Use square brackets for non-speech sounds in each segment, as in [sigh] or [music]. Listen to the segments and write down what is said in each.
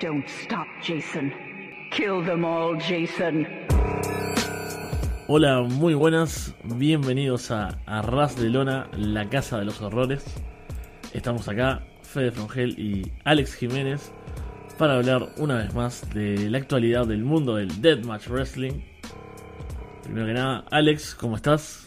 Don't stop, Jason. Kill them all, Jason. Hola, muy buenas, bienvenidos a Arras de Lona, la casa de los horrores. Estamos acá, Fede Frongel y Alex Jiménez, para hablar una vez más de la actualidad del mundo del Deathmatch Wrestling. Primero que nada, Alex, ¿cómo estás?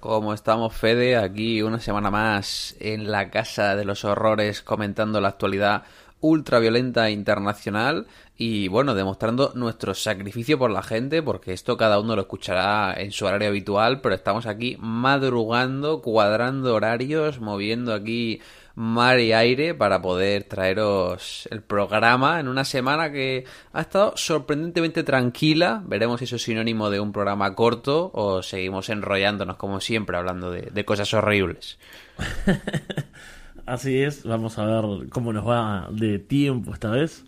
¿Cómo estamos, Fede? Aquí una semana más en la Casa de los Horrores comentando la actualidad ultraviolenta internacional y bueno, demostrando nuestro sacrificio por la gente, porque esto cada uno lo escuchará en su horario habitual, pero estamos aquí madrugando, cuadrando horarios, moviendo aquí mar y aire para poder traeros el programa en una semana que ha estado sorprendentemente tranquila. Veremos si eso es sinónimo de un programa corto o seguimos enrollándonos como siempre hablando de, de cosas horribles. [laughs] Así es, vamos a ver cómo nos va de tiempo esta vez.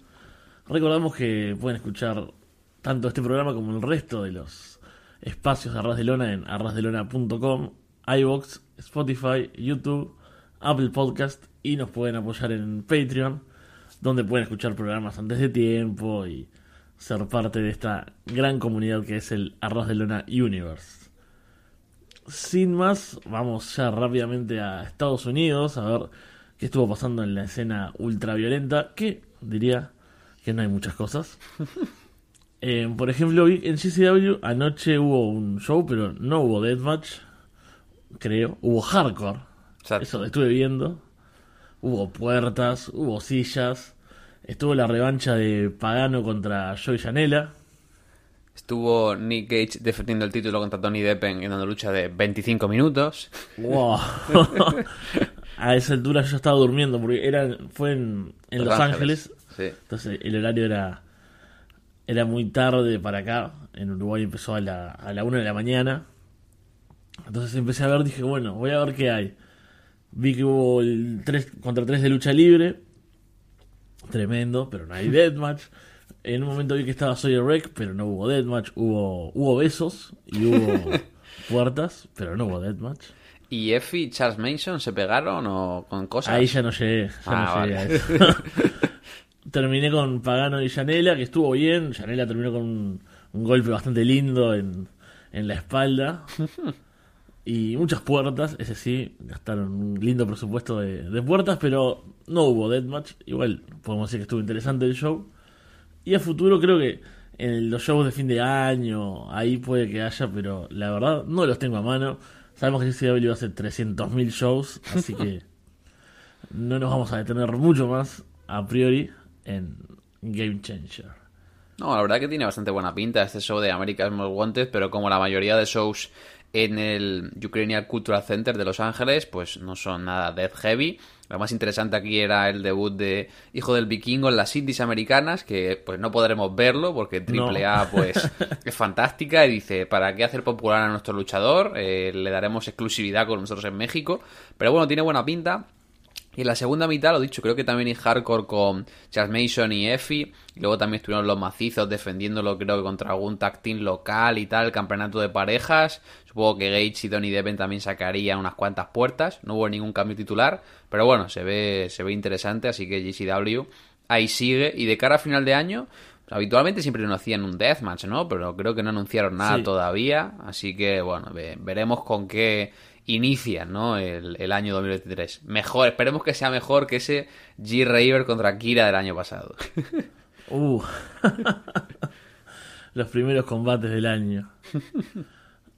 Recordamos que pueden escuchar tanto este programa como el resto de los espacios de Arras de Lona en arrasdelona.com, iVoox, Spotify, YouTube, Apple Podcast y nos pueden apoyar en Patreon, donde pueden escuchar programas antes de tiempo y ser parte de esta gran comunidad que es el Arras de Lona Universe. Sin más, vamos ya rápidamente a Estados Unidos a ver qué estuvo pasando en la escena ultraviolenta, que diría que no hay muchas cosas. [laughs] Eh, por ejemplo, en GCW anoche hubo un show, pero no hubo deathmatch, creo. Hubo hardcore. Exacto. Eso lo estuve viendo. Hubo puertas, hubo sillas. Estuvo la revancha de Pagano contra Joey Janela. Estuvo Nick Gage defendiendo el título contra Tony Deppen en una lucha de 25 minutos. Wow. [laughs] a esa altura yo estaba durmiendo porque era, fue en, en Los, Ángeles. Sí. Entonces el horario era era muy tarde para acá. En Uruguay empezó a la, a la 1 de la mañana. Entonces empecé a ver, dije, bueno, voy a ver qué hay. Vi que hubo el 3 contra 3 de lucha libre. Tremendo, pero no hay [laughs] deathmatch. En un momento vi que estaba Sawyer Wreck, pero no hubo deathmatch. Hubo, hubo besos y hubo [laughs] puertas, pero no hubo deathmatch. ¿Y Effie y Charles Mason se pegaron o con cosas? Ahí ya no llegué, ya Ah, no llegué vale. a eso. [laughs] [laughs] Terminé con Pagano y Yanela, que estuvo bien. Yanela terminó con un, un golpe bastante lindo en, en la espalda. Y muchas puertas, ese sí, gastaron un lindo presupuesto de, de puertas, pero no hubo deathmatch. Igual podemos decir que estuvo interesante el show. Y a futuro creo que en los shows de fin de año, ahí puede que haya, pero la verdad no los tengo a mano. Sabemos que CCW hace 300.000 shows, así que [laughs] no nos vamos a detener mucho más a priori en Game Changer. No, la verdad que tiene bastante buena pinta este show de America's Most Wanted, pero como la mayoría de shows en el Ukrainian Cultural Center de Los Ángeles, pues no son nada death heavy. Lo más interesante aquí era el debut de Hijo del Vikingo en las Indies americanas, que pues no podremos verlo porque AAA No. pues [laughs] es fantástica y dice, ¿para qué hacer popular a nuestro luchador? Eh, le daremos exclusividad con nosotros en México. Pero bueno, tiene buena pinta. Y en la segunda mitad, lo dicho, creo que también hay hardcore con Charles Mason y Effie. Y luego también estuvieron los macizos defendiéndolo, creo que contra algún tag team local y tal, el campeonato de parejas. Supongo que Gage y Tony Deppen también sacarían unas cuantas puertas. No hubo ningún cambio titular. Pero bueno, se ve, se ve interesante, así que GCW ahí sigue. Y de cara a final de año, habitualmente siempre nos hacían un deathmatch, ¿no? Pero creo que no anunciaron nada Sí. todavía. Así que bueno, ve- veremos con qué inician ¿no? el, el año 2023. Mejor, esperemos que sea mejor que ese G. Raver contra Kira del año pasado. [laughs] Uh. [laughs] Los primeros combates del año.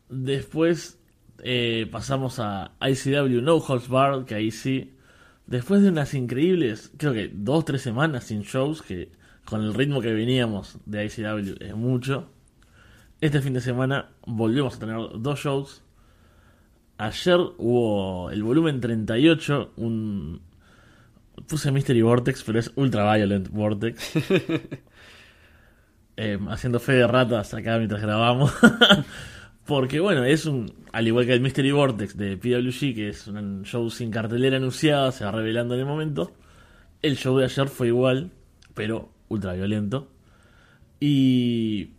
Después eh, pasamos a ICW No Holds Barred, que ahí sí. Después de unas increíbles, creo que dos tres semanas sin shows, que con el ritmo que veníamos de ICW es mucho. Este fin de semana volvemos a tener dos shows. Ayer hubo el volumen 38, un... Puse Mystery Vortex, pero es Ultra Violent Vortex. [laughs] Eh, haciendo fe de ratas acá mientras grabamos. [laughs] Porque bueno, es un, al igual que el Mystery Vortex de PWG, que es un show sin cartelera anunciada, se va revelando en el momento. El show de ayer fue igual, pero ultra violento. Y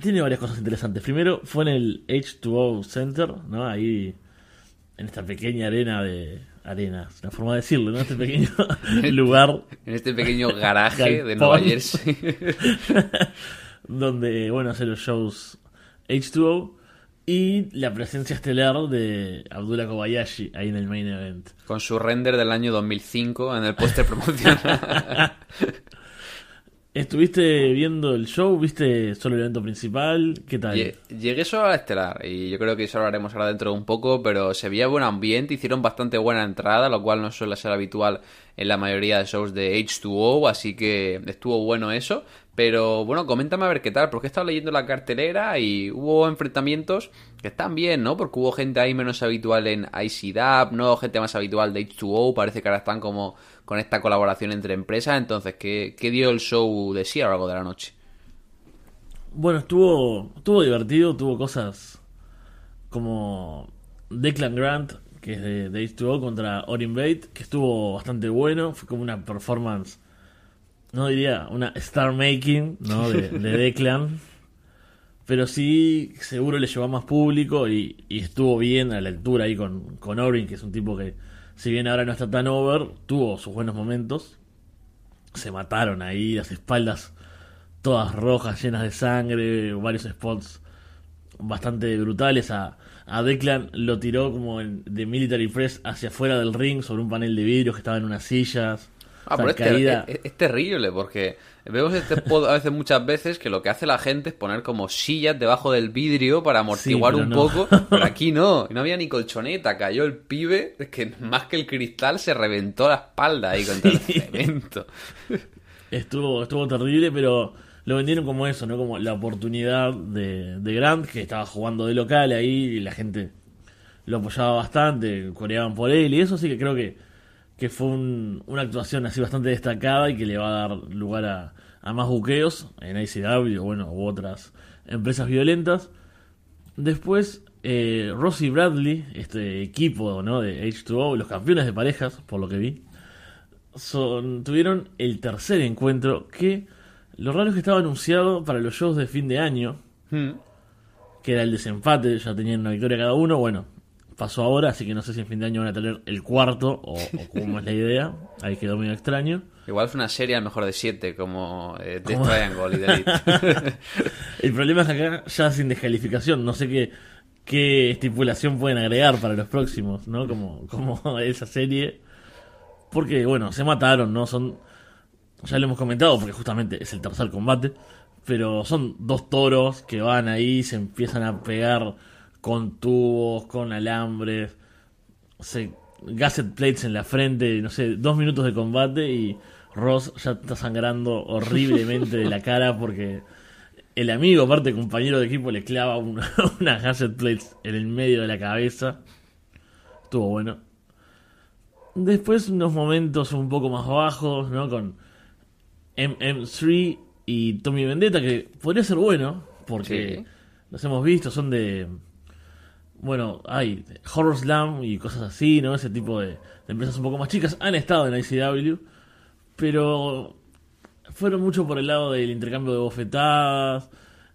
tiene varias cosas interesantes. Primero fue en el H2O Center, ¿no? Ahí en esta pequeña arena de arena, es una forma de decirlo, ¿no? Este pequeño [laughs] lugar En este pequeño garaje de. Nueva Jersey. [laughs] donde, bueno, hacer los shows H2O y la presencia estelar de Abdullah Kobayashi ahí en el main event. con su render del año 2005 en el póster promocional. [laughs] ¿Estuviste viendo el show? ¿Viste solo el evento principal? ¿Qué tal? Lle- Llegué solo a la estelar y yo creo que eso lo haremos ahora dentro de un poco, pero se veía buen ambiente, hicieron bastante buena entrada, lo cual no suele ser habitual en la mayoría de shows de H2O, así que estuvo bueno eso. Pero bueno, coméntame a ver qué tal, porque he estado leyendo la cartelera y hubo enfrentamientos que están bien, ¿no? Porque hubo gente ahí menos habitual en ICDAP, no gente más habitual de H2O, parece que ahora están como con esta colaboración entre empresas, entonces, ¿qué, qué dio el show de sí a lo largo de la noche? Bueno, estuvo, estuvo divertido, tuvo cosas como Declan Grant, que es de, de H2O, contra Orin Bate, que estuvo bastante bueno, fue como una performance, no diría una star making, ¿no? De, de [laughs] Declan, pero sí seguro le llevó a más público y, y estuvo bien a la altura ahí con, con Orin, que es un tipo que, si bien ahora no está tan over, tuvo sus buenos momentos. Se mataron ahí, las espaldas todas rojas, llenas de sangre, varios spots bastante brutales. A, a Declan lo tiró como en- de Military Press hacia afuera del ring sobre un panel de vidrios que estaba en unas sillas. Ah, pero es, es- es terrible porque vemos este spot a veces muchas veces que lo que hace la gente es poner como sillas debajo del vidrio para amortiguar un no. poco, pero aquí no, [laughs] no había ni colchoneta, cayó el pibe, es que más que el cristal se reventó la espalda ahí contra el Sí. [laughs] cemento. Estuvo, estuvo terrible, pero lo vendieron como eso, ¿no? Como la oportunidad de, de Grant, que estaba jugando de local ahí y la gente lo apoyaba bastante, coreaban por él y eso, sí que creo que, que fue un- una actuación así bastante destacada y que le va a dar lugar a, a más buqueos en ICW, bueno, u otras empresas violentas. Después, eh, Ross y Bradley, este equipo ¿no? de H2O, los campeones de parejas, por lo que vi, son, tuvieron el tercer encuentro que lo raro es que estaba anunciado para los shows de fin de año, Hmm. que era el desempate, ya tenían una victoria cada uno, bueno, pasó ahora, así que no sé si en fin de año van a tener el cuarto o, o cómo es la idea, ahí quedó medio extraño. Igual fue una serie al mejor de siete, como eh, Death. Triangle y The Elite. [laughs] El problema es que acá ya sin descalificación, no sé qué, qué estipulación pueden agregar para los próximos, ¿no? Como, como [laughs] esa serie. Porque, bueno, se mataron, ¿no? Son. Ya lo hemos comentado, porque justamente es el tercer combate. Pero son dos toros que van ahí, se empiezan a pegar con tubos, con alambres, se, gasset plates en la frente, no sé, dos minutos de combate y Ross ya está sangrando horriblemente de la [laughs] cara porque el amigo, aparte compañero de equipo, le clava una, [laughs] unas gasset plates en el medio de la cabeza. Estuvo bueno. Después unos momentos un poco más bajos, ¿no? Con MM3 y Tommy Vendetta, que podría ser bueno, porque Sí. los hemos visto, son de... Bueno, hay Horror Slam y cosas así, ¿no? Ese tipo de, de empresas un poco más chicas han estado en ICW, pero fueron mucho por el lado del intercambio de bofetadas,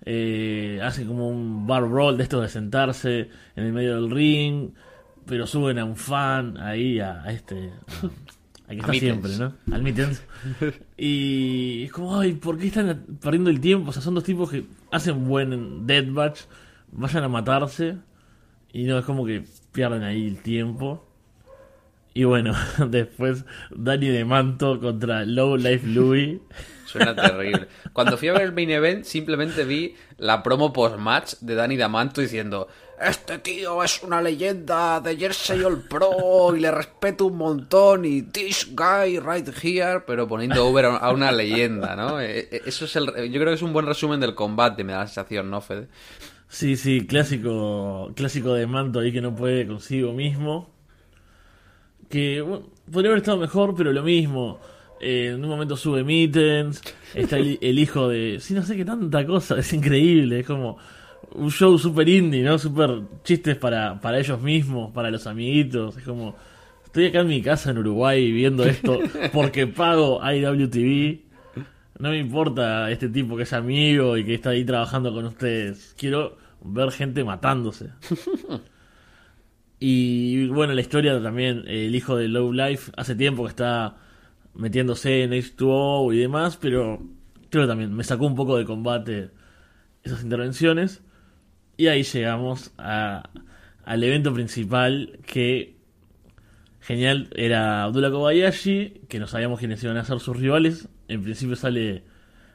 eh, hacen como un bar brawl de estos de sentarse en el medio del ring, pero suben a un fan ahí, a, a este... a- a que está siempre. ¿no? Al Mittens. Y es como, ay, ¿por qué están perdiendo el tiempo? O sea, son dos tipos que hacen buen deathmatch, vayan a matarse, y no es como que pierden ahí el tiempo. Y bueno, [laughs] después Danny de Manto contra Low Life Louis. Suena terrible. Cuando fui a ver el main event, simplemente vi la promo post-match de Danny Damanto diciendo: Este tío es una leyenda de Jersey All Pro y le respeto un montón. Y this guy right here, pero poniendo over a una leyenda, ¿no? Eh, eh, Eso es el. Yo creo que es un buen resumen del combate, me da la sensación, ¿no, Fede? Sí, sí, clásico, clásico de Manto ahí que no puede consigo mismo. Que bueno, podría haber estado mejor, pero lo mismo. Eh, en un momento sube Mittens, está el, el hijo de... Sí, no sé qué tanta cosa, es increíble, es como un show super indie, ¿no? Super chistes para, para ellos mismos, para los amiguitos, es como... Estoy acá en mi casa en Uruguay viendo esto [laughs] porque pago IWTV. No me importa este tipo que es amigo y que está ahí trabajando con ustedes. Quiero ver gente matándose. Y bueno, la historia también, el hijo de Low Life, hace tiempo que está metiéndose en H2O y demás, pero creo también me sacó un poco de combate esas intervenciones. Y ahí llegamos a, al evento principal que genial era Abdullah Kobayashi, que no sabíamos quiénes iban a ser sus rivales. En principio sale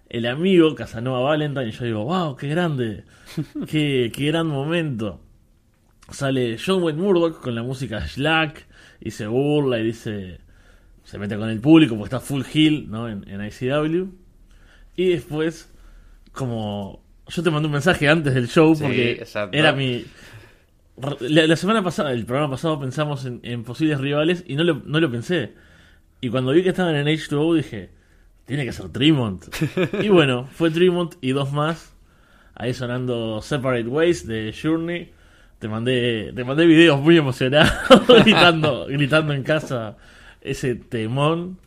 el amigo Casanova Valentine y yo digo, wow, qué grande, [laughs] qué, qué gran momento. Sale John Wayne Murdoch con la música Slack y se burla y dice, se mete con el público porque está full hill ¿no? en, en ICW. Y después, como yo te mandé un mensaje antes del show porque era mi... La, la semana pasada, el programa pasado, pensamos en, en posibles rivales y no lo, no lo pensé. Y cuando vi que estaban en H2O dije, tiene que ser Tremont. y bueno, fue Tremont y dos más. Ahí sonando Separate Ways de Journey. Te mandé, te mandé videos muy emocionados [laughs] gritando, gritando en casa ese temón.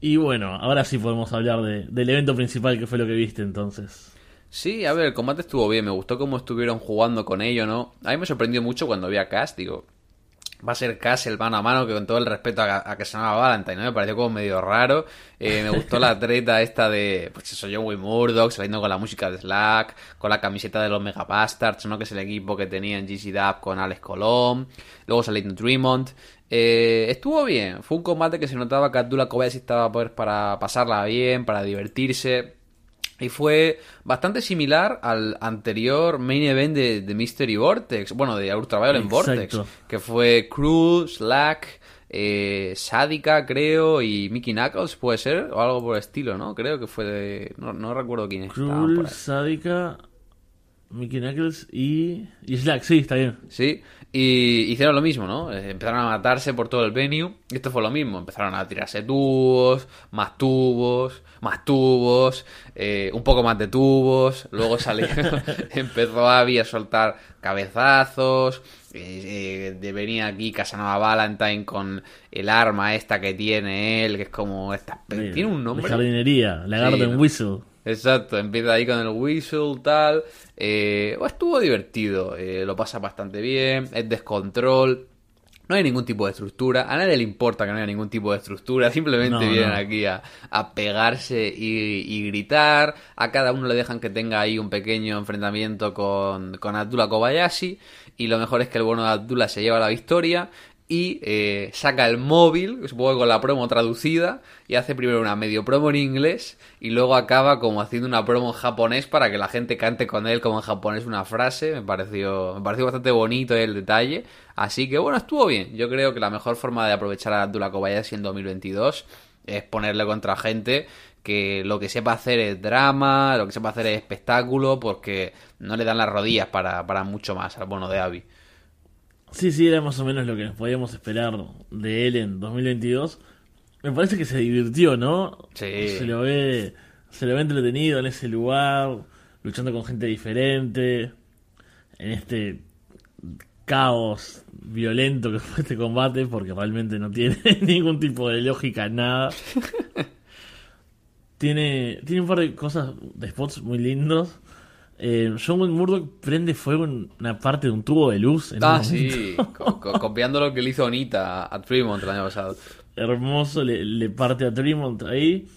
Y bueno, ahora sí podemos hablar de- del evento principal que fue lo que viste entonces. Sí, a ver, el combate estuvo bien, me gustó cómo estuvieron jugando con ello, ¿no? A mí me sorprendió mucho cuando vi a Cass, digo, va a ser Cass el mano a mano, que con todo el respeto a, a que se llama Valentine, ¿no? Me pareció como medio raro. Eh, me gustó la treta esta de, pues eso, John Wayne Murdoch, saliendo con la música de Slack, con la camiseta de los Mega Bastards, ¿no? Que es el equipo que tenía en GC Dub con Alex Colón, luego saliendo Dreamont. Eh, estuvo bien, fue un combate que se notaba que Abdullah Kobayashi estaba pues, para pasarla bien, para divertirse. Y fue bastante similar al anterior main event de, de Mystery Vortex, bueno, de Ultraviolet. Vortex, que fue Cruz, Slack, eh, creo, y Mickey Knuckles, puede ser, o algo por el estilo, ¿no? Creo que fue de... No, no recuerdo quién por Cruel. Mickey Knuckles y, y Slack, sí, está bien. Sí, y hicieron lo mismo, ¿no? Eh, Empezaron a matarse por todo el venue. Y esto fue lo mismo. Empezaron a tirarse tubos, más tubos, más tubos, eh, un poco más de tubos. Luego salió, [laughs] [laughs] empezó Abby a soltar cabezazos. eh, eh, de- venía aquí Casanova Valentine con el arma esta que tiene él, que es como esta. Tiene un nombre. jardinería, la Garden. Whistle. Exacto, empieza ahí con el whistle, tal. Eh, bueno, estuvo divertido, eh, lo pasa bastante bien, es descontrol. No hay ningún tipo de estructura, a nadie le importa que no haya ningún tipo de estructura, [laughs] simplemente No, vienen no. aquí a, a pegarse y, y gritar. A cada uno le dejan que tenga ahí un pequeño enfrentamiento con, con Abdullah Kobayashi. Y lo mejor es que el bueno de Abdullah se lleva la victoria y eh, saca el móvil, supongo que con la promo traducida, y hace primero una medio promo en inglés y luego acaba como haciendo una promo en japonés para que la gente cante con él como en japonés una frase. Me pareció, me pareció bastante bonito el detalle. Así que bueno, estuvo bien. Yo creo que la mejor forma de aprovechar a Abdullah Kobayashi en 2022 es ponerle contra gente que lo que sepa hacer es drama, lo que sepa hacer es espectáculo, porque no le dan las rodillas para, para mucho más al bono de Abby. Sí, sí, era más o menos lo que nos podíamos esperar de él en 2022. Me parece que se divirtió, ¿no? Sí. Se lo ve, se lo ve entretenido en ese lugar, luchando con gente diferente, en este caos violento que fue este combate, porque realmente no tiene [laughs] ningún tipo de lógica, nada. [laughs] tiene, tiene un par de cosas, de spots muy lindos. Eh, John Wayne Murdoch prende fuego en una parte de un tubo de luz. En Ah, sí, co- co- copiando lo que le hizo Onita a Tremont el año pasado. hermoso, le, le parte a Tremont ahí.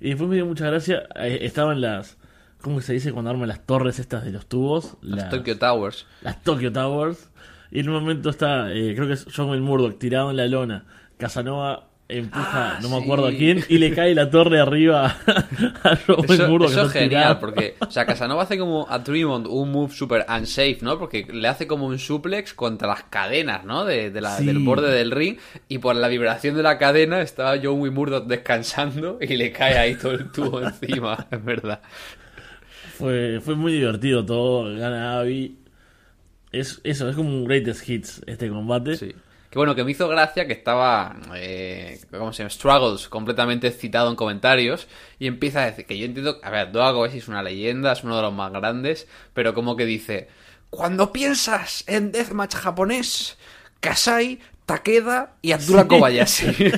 Y después me dio mucha gracia, eh, estaban las, ¿cómo se dice cuando arman las torres estas de los tubos? Los Tokyo Towers. las Tokyo Towers. Y en un momento está, eh, creo que es John Wayne Murdoch tirado en la lona. Casanova empuja, Ah, no me sí. acuerdo a quién, y le cae la torre arriba [laughs] a Eso, Murdoch. que eso es genial, tirado. porque, o sea, Casanova hace como a Tremont un move super unsafe, ¿no? Porque le hace como un suplex contra las cadenas, ¿no? De, de la- Sí. Del borde del ring, y por la vibración de la cadena estaba John Wayne Murdoch descansando [laughs] y le cae ahí todo el tubo encima, [laughs] es verdad. Fue, fue muy divertido todo, gana Abby. Es, eso, es como un greatest hits este combate. Sí. Que bueno, que me hizo gracia que estaba, eh, ¿cómo se llama? Struggles, completamente excitado en comentarios. Y empieza a decir que yo entiendo, a ver, Doa Kobayashi es una leyenda, es uno de los más grandes. Pero como que dice, cuando piensas en Deathmatch japonés, Kasai, Takeda y Abdullah Sí. Kobayashi. [laughs]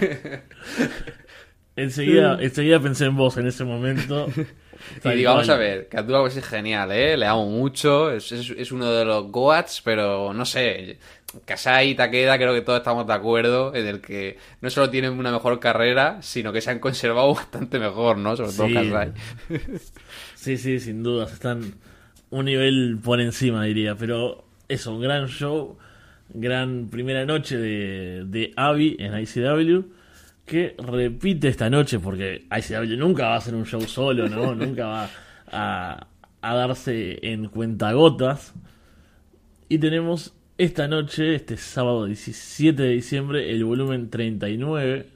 [laughs] Enseguida, enseguida pensé en vos en ese momento. [laughs] y digo, vamos a ver, Abdullah es genial, ¿eh? Le amo mucho, es, es, es uno de los Goats, pero no sé, Kasai y Takeda creo que todos estamos de acuerdo en el que no solo tienen una mejor carrera, sino que se han conservado [laughs] bastante mejor, ¿no? Sobre todo Sí. Kasai. [laughs] Sí, sí, sin dudas. Están un nivel por encima, diría. Pero eso, un gran show, gran primera noche de, de Abby en ICW, que repite esta noche, porque ICW nunca va a hacer un show solo, ¿no? [laughs] nunca va a, a darse en cuentagotas. Y tenemos esta noche, este sábado 17 de diciembre, el volumen 39.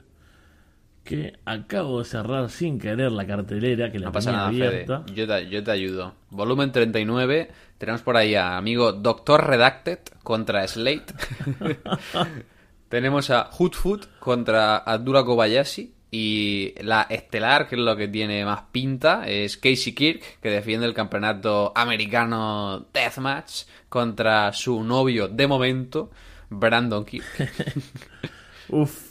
Que acabo de cerrar sin querer la cartelera, que la No pasa nada, Fede. abierta. Yo te, yo te ayudo. Volumen 39. Tenemos por ahí a amigo Doctor Redacted contra Slate. [laughs] Tenemos a Hoodfoot contra Abdullah Kobayashi. Y la estelar, que es lo que tiene más pinta, es Casey Kirk, que defiende el campeonato americano Deathmatch contra su novio de momento, Brandon Kirk. [laughs] Uf.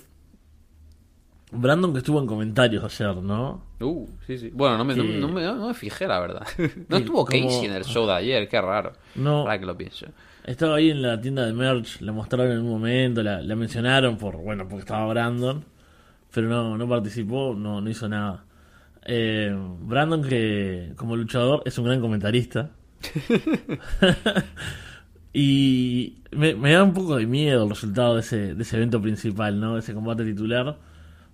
Brandon que estuvo en comentarios ayer, ¿no? Uh, sí, sí. Bueno, no me, no, me, no me fijé, la verdad. [laughs] No estuvo como- Casey en el show de ayer, qué raro. No. Ahora que lo pienso. Estaba ahí en la tienda de merch, la mostraron en un momento, la, la mencionaron por, bueno, porque estaba Brandon, pero no, no participó, no, no hizo nada. Eh, Brandon que como luchador es un gran comentarista. [laughs] y me, me da un poco de miedo el resultado de ese, de ese evento principal, ¿no? De ese combate titular.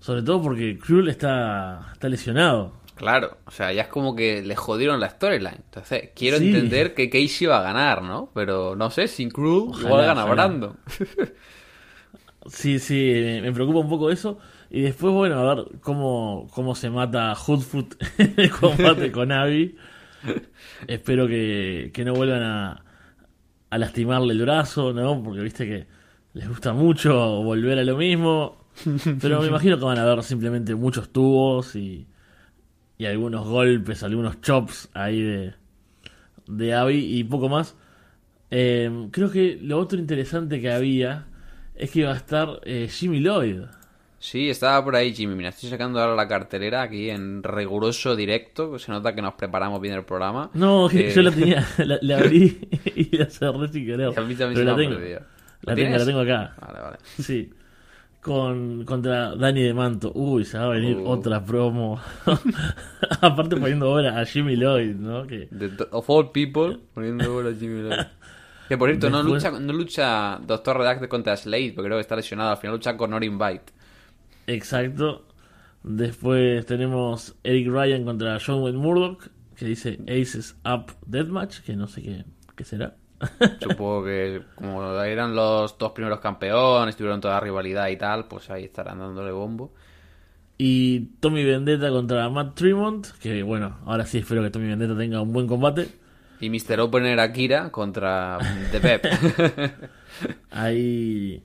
Sobre todo porque Cruel está, está lesionado. Claro, o sea, ya es como que le jodieron la storyline. Entonces, quiero Sí. entender que Casey va a ganar, ¿no? Pero no sé, sin Cruel Ojalá, igual gana ojalá. Brandon. [laughs] Sí, sí, me, me preocupa un poco eso. Y después, bueno, a ver cómo, cómo se mata Hoodfoot [laughs] en el combate con Abby. Espero que, que no vuelvan a, a lastimarle el brazo, ¿no? Porque viste que les gusta mucho volver a lo mismo. Pero me imagino que van a haber simplemente muchos tubos y, y algunos golpes, algunos chops ahí de, de Abby y poco más. Eh, creo que lo otro interesante que había es que iba a estar eh, Jimmy Lloyd. Sí, estaba por ahí Jimmy. Mira, estoy sacando ahora la cartelera aquí en riguroso directo. Se nota que nos preparamos bien el programa. No, Eh, yo la tenía, [laughs] la, la abrí y la cerré sin querer. y a mí también Pero se la tengo, perdido. la ¿Lo tengo, la tengo acá. Vale, vale. Sí. Con, contra Dani de Manto. Uy, se va a venir Uh. otra promo. [laughs] Aparte poniendo ahora a Jimmy Lloyd, ¿no? Que of all people, poniendo ahora a Jimmy Lloyd. Que por cierto, no lucha, no lucha Doctor Redacted contra Slade, porque creo que está lesionado. Al final lucha con Norin Bite. Exacto. Después tenemos Eric Ryan contra John Wayne Murdoch, que dice Aces Up Deathmatch, que no sé qué, qué será. Supongo que como eran los dos primeros campeones, tuvieron toda la rivalidad y tal, pues ahí estarán dándole bombo. Y Tommy Vendetta contra Matt Tremont, que bueno, ahora sí espero que Tommy Vendetta tenga un buen combate. Y Mr. Opener Akira contra The Pep. [laughs] Ahí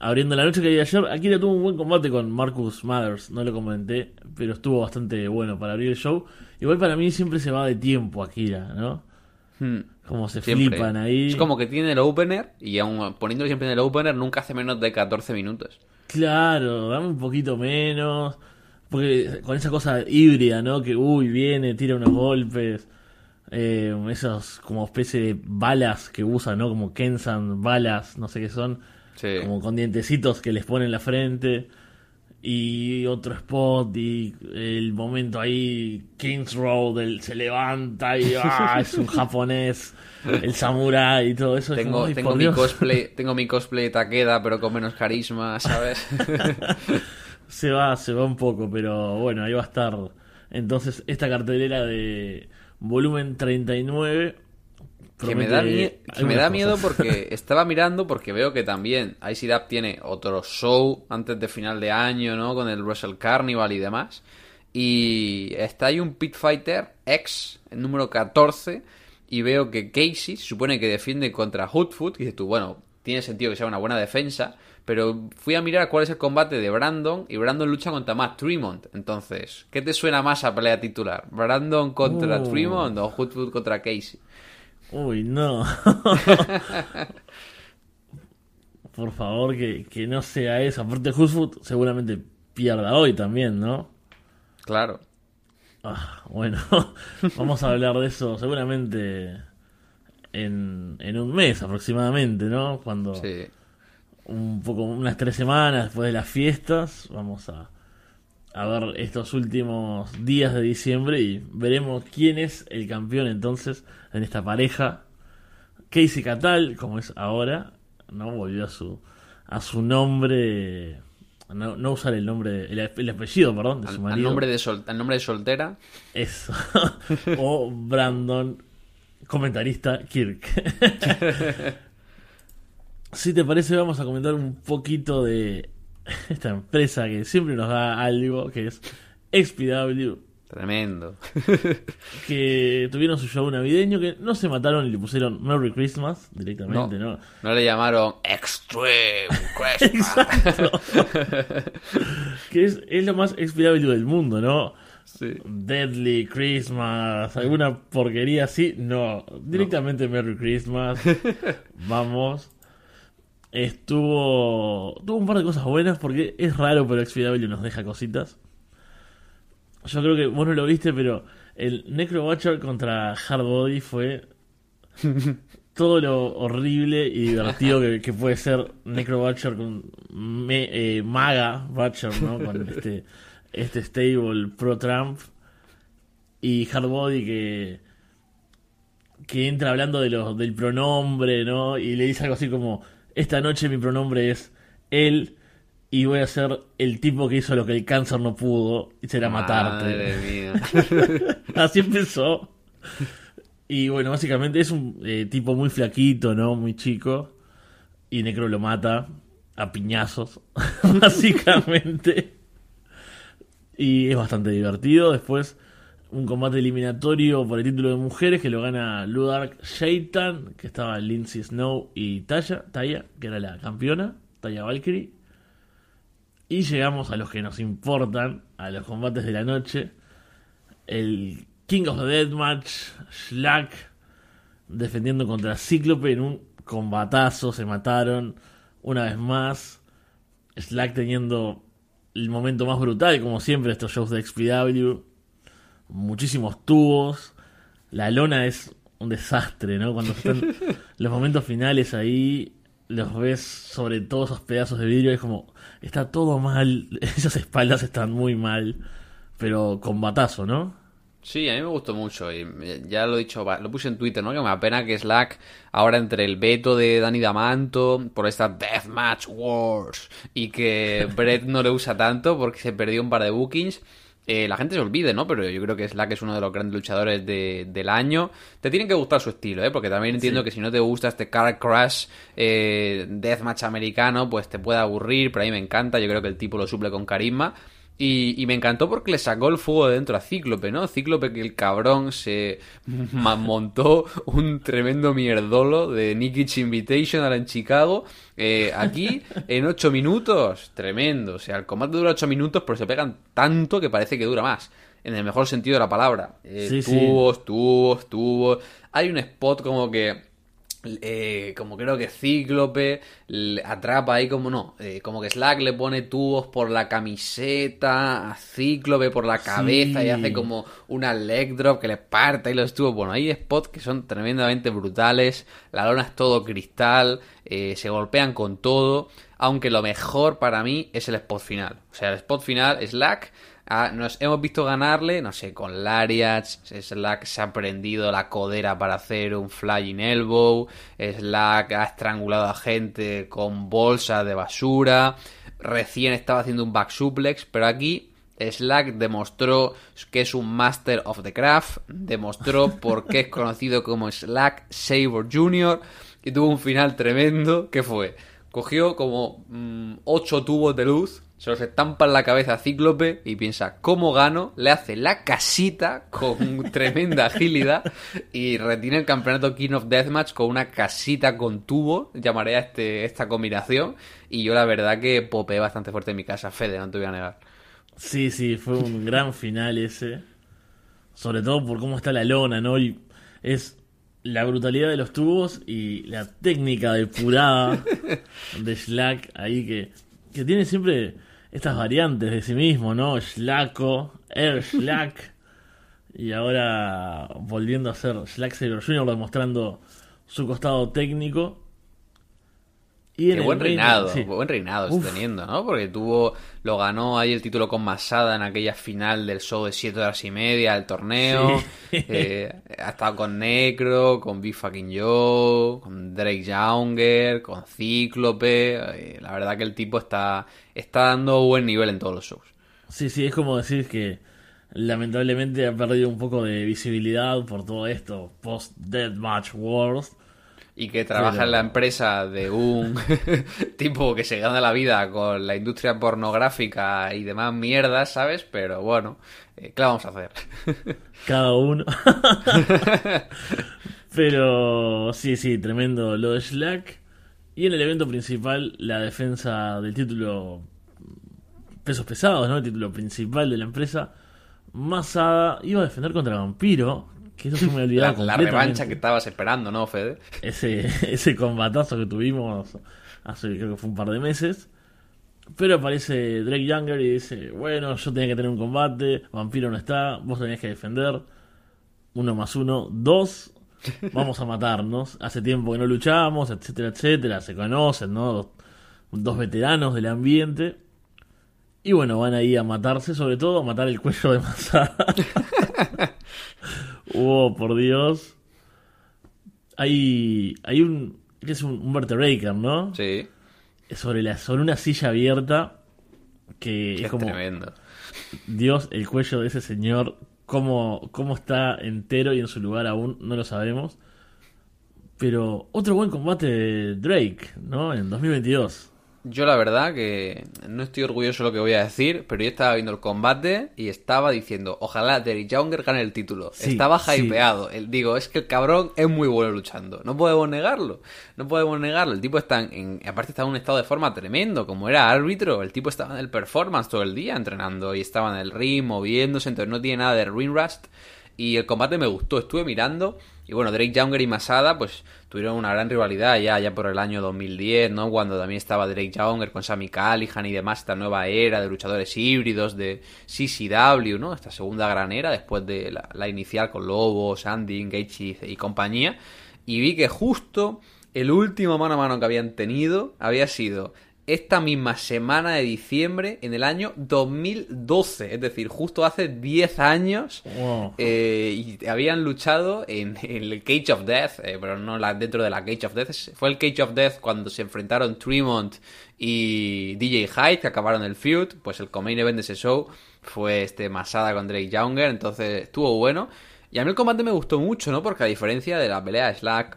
abriendo la noche que había ayer, Akira tuvo un buen combate con Marcus Mathers, no lo comenté, pero estuvo bastante bueno para abrir el show. Igual para mí siempre se va de tiempo Akira, ¿no? Hmm. Como se Siempre. flipan ahí. Es como que tiene el opener y aún poniéndolo siempre en el opener nunca hace menos de 14 minutos. Claro, dame un poquito menos. Porque con esa cosa híbrida, ¿no? Que, uy, viene, tira unos golpes. Eh, esos como especie de balas que usan, ¿no? Como Kensan balas, no sé qué son. Sí. Como con dientecitos que les ponen en la frente. Y otro spot y el momento ahí, Kings Road, él se levanta y [laughs] ¡ah! es un japonés, el samurai y todo eso. es como, Tengo, "Ay, tengo mi Dios". cosplay, [laughs] tengo mi cosplay de Takeda, pero con menos carisma, ¿sabes? [laughs] Se va, se va un poco, pero bueno, ahí va a estar. Entonces, esta cartelera de volumen 39. Que me da, que me da miedo [laughs] porque estaba mirando porque veo que también ICDAP tiene otro show antes de final de año, ¿no? Con el Wrestle Carnival y demás. Y está ahí un Pit Fighter X, el número 14, y veo que Casey se supone que defiende contra Hoodfoot, y dices tú, bueno, tiene sentido que sea una buena defensa, pero fui a mirar cuál es el combate de Brandon, y Brandon lucha contra Matt Tremont. Entonces, ¿qué te suena más a pelea titular? ¿Brandon contra Uh. Tremont o Hoodfoot contra Casey? Uy, no. [laughs] Por favor, que, que no sea eso. Aparte, Hoodfoot seguramente pierda hoy también, ¿no? Claro. Ah, bueno, [laughs] vamos a hablar de eso seguramente en, en un mes aproximadamente, ¿no? Cuando Sí. un poco unas tres semanas después de las fiestas vamos a, a ver estos últimos días de diciembre y veremos quién es el campeón entonces en esta pareja. Casey Catal, como es ahora, no volvió a su a su nombre, no, no usar el nombre, el, el apellido, perdón, de Al, su al marido. nombre de sol- al nombre de soltera. Eso. [laughs] o Brandon, comentarista Kirk. [laughs] si te parece, vamos a comentar un poquito de esta empresa que siempre nos da algo, que es XPW, Tremendo. [laughs] que tuvieron su show navideño, que no se mataron y le pusieron Merry Christmas directamente, ¿no? No le llamaron Extreme [laughs] Christmas. [laughs] Que es, es lo más XPW del mundo, ¿no? Sí. Deadly Christmas, alguna porquería así, no, directamente Merry Christmas, vamos. Estuvo, tuvo un par de cosas buenas porque es raro, pero XPW nos deja cositas. Yo creo que vos no lo viste, pero el Necro Watcher contra Hard Body fue [laughs] todo lo horrible y divertido que, que puede ser Necro Watcher con me- eh, Maga Watcher, ¿no? Con [laughs] este, este stable pro Trump y Hard Body que que entra hablando de los del pronombre, ¿no? Y le dice algo así como esta noche mi pronombre es él y voy a ser el tipo que hizo lo que el cáncer no pudo y será matarte. Madre mía. [laughs] Así empezó. Y bueno, básicamente es un eh, tipo muy flaquito, ¿no? Muy chico. Y Necro lo mata a piñazos, [laughs] básicamente. Y es bastante divertido. Después, un combate eliminatorio por el título de mujeres que lo gana Ludark Shaitan, que estaba Lindsay Snow y Taya, Taya, que era la campeona, Taya Valkyrie. Y llegamos a los que nos importan, a los combates de la noche. El King of the Deathmatch, Slack, defendiendo contra Cíclope en un combatazo, se mataron una vez más. Slack teniendo el momento más brutal, como siempre, estos shows de XPW. Muchísimos tubos. La lona es un desastre, ¿no? Cuando están [laughs] los momentos finales ahí, los ves sobre todos esos pedazos de vidrio, es como, está todo mal, [laughs] esas espaldas están muy mal, pero combatazo, ¿no? Sí, a mí me gustó mucho y eh, ya lo he dicho, lo puse en Twitter, ¿no? Que me apena que Slack ahora entre el veto de Danny Damanto por esta Deathmatch Wars y que Brett no le usa tanto porque se perdió un par de bookings, eh, la gente se olvide, ¿no? Pero yo creo que Slack es uno de los grandes luchadores de- del año. Te tiene que gustar su estilo, ¿eh? Porque también entiendo Sí. que si no te gusta este Car Crash eh, Deathmatch americano, pues te puede aburrir, pero a mí me encanta, yo creo que el tipo lo suple con carisma. Y, y me encantó porque le sacó el fuego de dentro a Cíclope, ¿no? Cíclope que el cabrón se [laughs] montó un tremendo mierdolo de Niki's Invitational en Chicago. Eh, aquí, en 8 minutos, tremendo. O sea, el combate dura 8 minutos, pero se pegan tanto que parece que dura más. En el mejor sentido de la palabra. Eh, Sí, sí. tubos, tubos, tubos. Hay un spot como que eh, como creo que Cíclope atrapa ahí como no, eh, como que Slack le pone tubos por la camiseta, a Cíclope por la cabeza Sí. y hace como una leg drop que le parte y los tubos. Bueno, hay spots que son tremendamente brutales, la lona es todo cristal, eh, se golpean con todo, aunque lo mejor para mí es el spot final. O sea, el spot final, Slack Nos hemos visto ganarle, no sé, con Lariats, Slack se ha prendido la codera para hacer un flying elbow, Slack ha estrangulado a gente con bolsa de basura, recién estaba haciendo un back suplex, pero aquí Slack demostró que es un master of the craft, demostró por qué es conocido como Slack Saber Jr. y tuvo un final tremendo, que fue, cogió como 8 tubos de luz, se los estampa en la cabeza a Cíclope y piensa, ¿cómo gano? Le hace la casita con [laughs] tremenda agilidad y retiene el campeonato King of Deathmatch con una casita con tubo, llamaré a este, esta combinación. Y yo la verdad que popé bastante fuerte en mi casa, Fede, no te voy a negar. Sí, sí, fue un gran final ese. Sobre todo por cómo está la lona, ¿no? Y es la brutalidad de los tubos y la técnica depurada [laughs] de Slack ahí que, que tiene siempre estas variantes de sí mismo, ¿no? Slacko, Air [laughs] Slack. Y ahora volviendo a ser Sailor Jr. demostrando su costado técnico. Y Qué buen reinado, buen reinado está teniendo, ¿no? Porque tuvo, lo ganó ahí el título con Masada en aquella final del show de 7 horas y media del torneo. Eh, ha estado con Necro, con Big Fucking Joe, con Drake Younger, con Cíclope. Eh, la verdad que el tipo está, está dando buen nivel en todos los shows. Sí, sí, es como decir que lamentablemente ha perdido un poco de visibilidad por todo esto post Deathmatch Wars y que trabaja en la empresa de un [laughs] tipo que se gana la vida con la industria pornográfica y demás mierdas, ¿sabes? Pero bueno, eh, ¿qué vamos a hacer? [laughs] Cada uno. [laughs] Pero sí, sí, tremendo lo de Slack. Y en el evento principal, la defensa del título pesos pesados, ¿no? El título principal de la empresa. Masada iba a defender contra Vampiro, que eso se me olvidaba. la, revancha que estabas esperando, ¿no, Fede? Ese, [laughs] ese combatazo que tuvimos hace, creo que fue un par de meses. Pero aparece Drake Younger y dice: Bueno, yo tenía que tener un combate, Vampiro no está, vos tenías que defender. Uno más uno, dos. Vamos a matarnos. Hace tiempo que no luchamos, etcétera, etcétera. Se conocen, ¿no? Dos, dos veteranos del ambiente. Y bueno, van ahí a matarse, sobre todo a matar el cuello de Masada. [laughs] Oh, por Dios. Hay, hay un. que es un, un vertebraker, ¿no? Sí. Sobre, la, sobre una silla abierta. Que es como. Tremendo. Dios, el cuello de ese señor. Cómo, cómo está entero y en su lugar aún, no lo sabemos. Pero otro buen combate de Drake, ¿no? En 2022. Yo la verdad que no estoy orgulloso de lo que voy a decir, pero yo estaba viendo el combate y estaba diciendo, ojalá Derrick Younger gane el título. estaba hypeado. digo, es que el cabrón es muy bueno luchando. No podemos negarlo. No podemos negarlo. El tipo está en, aparte está en un estado de forma tremendo. Como era árbitro, el tipo estaba en el performance todo el día entrenando y estaba en el ring, moviéndose, entonces no tiene nada de ring rust. Y el combate me gustó, estuve mirando. Y bueno, Drake Younger y Masada, pues tuvieron una gran rivalidad ya, ya por el año 2010, ¿no? Cuando también estaba Drake Younger con Sammy Callihan y demás, esta nueva era de luchadores híbridos de CCW, ¿no? Esta segunda gran era después de la, inicial con Lobo, Sandy, Engage y compañía. Y vi que justo el último mano a mano que habían tenido había sido esta misma semana de diciembre en el año 2012, es decir, justo hace 10 años, eh, y habían luchado en, el Cage of Death, eh, pero no la, dentro de la Cage of Death, fue el Cage of Death cuando se enfrentaron Tremont y DJ Hyde, que acabaron el feud, pues el main event de ese show fue este Masada con Drake Younger, entonces estuvo bueno. Y a mí el combate me gustó mucho, ¿no? Porque a diferencia de la pelea de Slack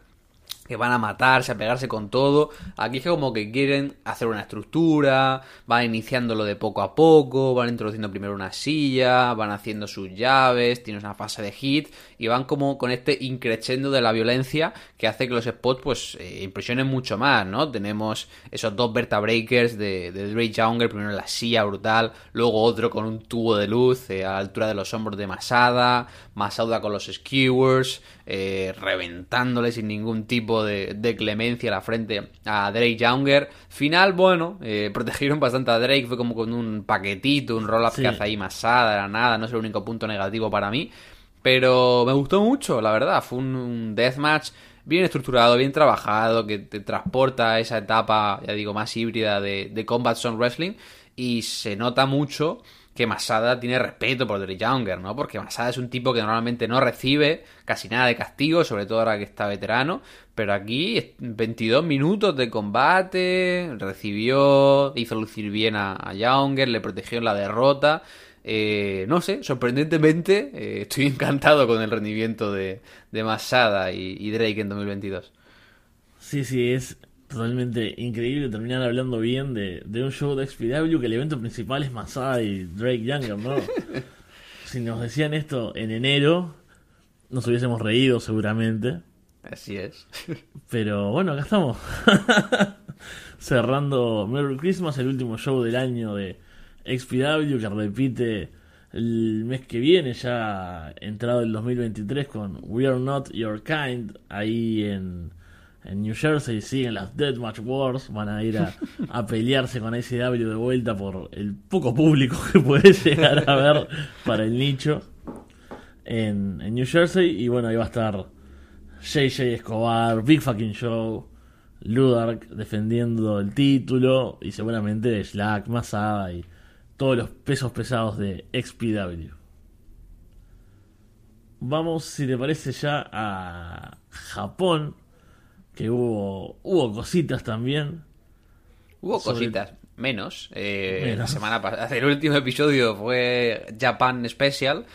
que van a matarse, a pegarse con todo. Aquí es como que quieren hacer una estructura, van iniciándolo de poco a poco, van introduciendo primero una silla, van haciendo sus llaves, tienes una fase de hit y van como con este increchendo de la violencia que hace que los spots pues eh, impresionen mucho más, ¿no? Tenemos esos dos vertabreakers de, de Drake Younger, primero en la silla brutal, luego otro con un tubo de luz eh, a la altura de los hombros de Masada, Masada con los skewers, eh, reventándole sin ningún tipo de, clemencia a la frente a Drake Younger. Final, bueno, eh, [laughs] protegieron bastante a Drake, fue como con un paquetito, un roll-up que hace ahí masada, era nada, no es el único punto negativo para mí. Pero me gustó mucho, la verdad, fue un, deathmatch bien estructurado, bien trabajado, que te transporta a esa etapa, ya digo, más híbrida de, de Combat Zone Wrestling. Y se nota mucho que Masada tiene respeto por Drake Younger, ¿no? Porque Masada es un tipo que normalmente no recibe casi nada de castigo, sobre todo ahora que está veterano, pero aquí 22 minutos de combate, recibió, hizo lucir bien a, Younger, le protegió en la derrota. Eh, no sé, sorprendentemente eh, estoy [laughs] encantado con el rendimiento de, de Masada y, y Drake en 2022. Sí, sí, es totalmente increíble terminar hablando bien de, un show de XPW que el evento principal es Masada y Drake Younger, ¿no? [laughs] si nos decían esto en enero, nos hubiésemos reído seguramente. Así es. [laughs] Pero bueno, acá estamos. [laughs] Cerrando Merry Christmas, el último show del año de XPW que repite el mes que viene, ya entrado el 2023 con We Are Not Your Kind, ahí en en New Jersey siguen las Deathmatch Wars, van a ir a, pelearse con ICW de vuelta por el poco público que puede llegar a ver para el nicho. en, en New Jersey. Y bueno, ahí va a estar JJ Escobar, Big Fucking Show, Ludark defendiendo el título. Y seguramente Slack, Masada y todos los pesos pesados de XPW. Vamos, si te parece, ya a Japón. Que hubo, hubo cositas también. Hubo Sobre- cositas, menos. Eh, Menos. La semana pasada, [laughs] el último episodio fue Japan Special.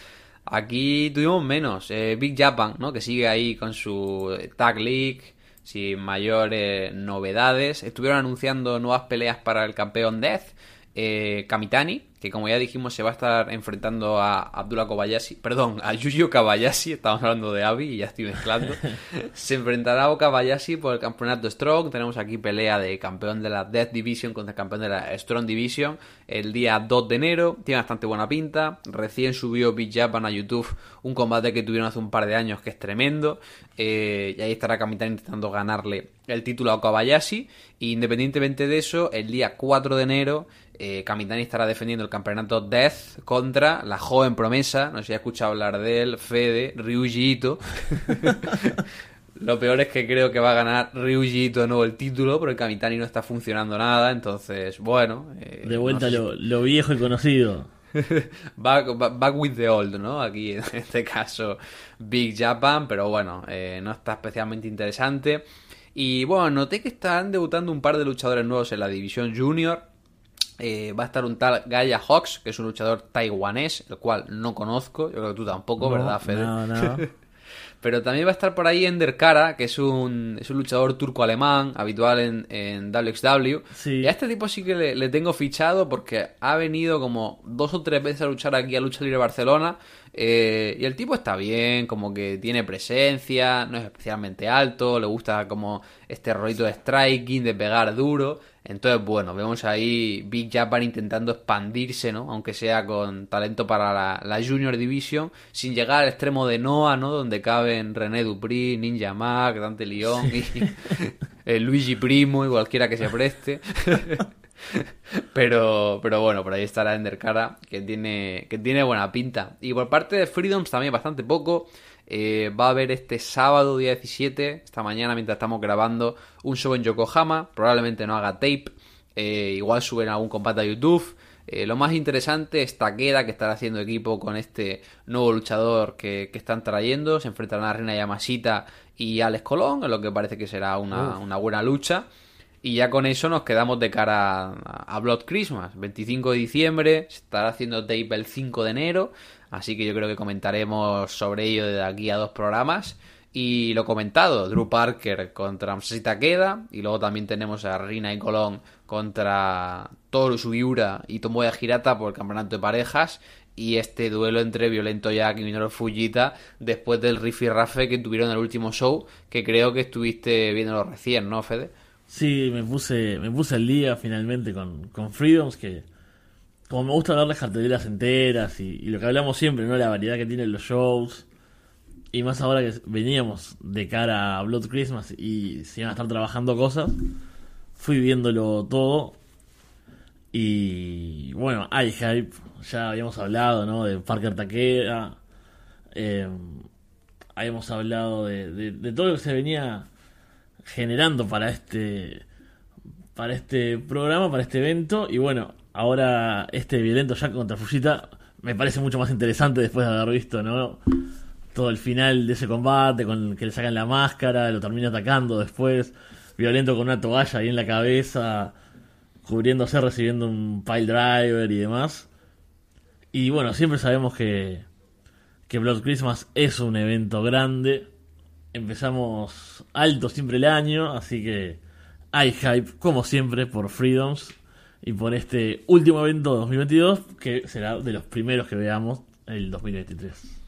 Aquí tuvimos menos. Eh, Big Japan, ¿no? Que sigue ahí con su Tag League, sin mayores novedades. Estuvieron anunciando nuevas peleas para el campeón Death. Eh, Kamitani, que como ya dijimos se va a estar enfrentando a Abdullah Kobayashi, perdón, a Yuyo Kobayashi, estamos hablando de Abi y ya estoy mezclando. [laughs] se enfrentará a Kobayashi por el campeonato Strong. Tenemos aquí pelea de campeón de la Death Division contra campeón de la Strong Division el día 2 de enero. Tiene bastante buena pinta. Recién subió Big Japan a YouTube un combate que tuvieron hace un par de años que es tremendo. Eh, y ahí estará Kamitani intentando ganarle el título a Kobayashi. Y independientemente de eso, el día 4 de enero eh, Kamitani estará defendiendo el campeonato Death contra la joven promesa, no sé si ha escuchado hablar de él, Fede, Ryuji Ito. [laughs] Lo peor es que creo que va a ganar Ryuji Ito de nuevo el título, porque Kamitani no está funcionando nada, entonces, bueno. eh, De vuelta no sé lo, lo viejo y conocido. [laughs] Back, back- back with the old, ¿no? Aquí en [laughs] este caso Big Japan, pero bueno, eh, no está especialmente interesante. Y bueno, noté que están debutando un par de luchadores nuevos en la división junior. Eh, va a estar un tal Gaia Hawks, que es un luchador taiwanés, el cual no conozco, yo creo que tú tampoco, No, ¿verdad, Fede? No, no. [laughs] Pero también va a estar por ahí Ender Kara, que es un, es un luchador turco-alemán, habitual en, en WXW. Sí. Y a este tipo sí que le, le tengo fichado porque ha venido como dos o tres veces a luchar aquí a Lucha Libre Barcelona. Eh, y el tipo está bien, como que tiene presencia, no es especialmente alto, le gusta como este rolito de striking, de pegar duro. Entonces, bueno, vemos ahí Big Japan intentando expandirse, ¿no? Aunque sea con talento para la, la Junior Division, sin llegar al extremo de Noah, ¿no? Donde caben René Dupri, Ninja Mac, Dante León y [laughs] eh, Luigi Primo y cualquiera que se preste. [laughs] [laughs] pero, pero bueno, por ahí estará Ender Cara, que tiene, que tiene buena pinta. Y por parte de Freedoms también bastante poco. Eh, va a haber este sábado, día 17, esta mañana, mientras estamos grabando, un show en Yokohama. Probablemente no haga tape. Eh, igual suben algún combate a YouTube. Eh, lo más interesante es Takeda, que estará haciendo equipo con este nuevo luchador que, que están trayendo. Se enfrentarán a Reina Yamashita y Alex Colón, en lo que parece que será una, una buena lucha. Y ya con eso nos quedamos de cara a, Blood Christmas. 25 de diciembre, se estará haciendo tape el 5 de enero. Así que yo creo que comentaremos sobre ello de aquí a dos programas. Y lo comentado, Drew Parker contra Masashi Takeda. Y luego también tenemos a Rina y Colón contra Toru Sugiura y Tomoya Hirata por el campeonato de parejas. Y este duelo entre Violento Jack y Minoru Fujita después del rifirrafe que tuvieron en el último show. Que creo que estuviste viéndolo recién, ¿no, Fede? Sí, me puse, me puse al día finalmente con, con Freedoms, que como me gusta ver las carteleras enteras y, lo que hablamos siempre, ¿no? La variedad que tienen los shows. Y más ahora que veníamos de cara a Blood Christmas y se iban a estar trabajando cosas, fui viéndolo todo. Y bueno, hay hype, ya habíamos hablado, ¿no? De Parker Takeda. Eh, habíamos hablado de, de- de todo lo que se venía generando para este para este programa, para este evento. Y bueno, ahora este violento ya contra Fujita me parece mucho más interesante después de haber visto, ¿no? Todo el final de ese combate, con que le sacan la máscara, lo termina atacando después. Violento con una toalla ahí en la cabeza, cubriéndose, recibiendo un pile driver y demás. Y bueno, siempre sabemos que, que Blood Christmas es un evento grande. Empezamos alto siempre el año, así que hay hype, como siempre, por Freedoms y por este último evento de 2022, que será de los primeros que veamos el 2023.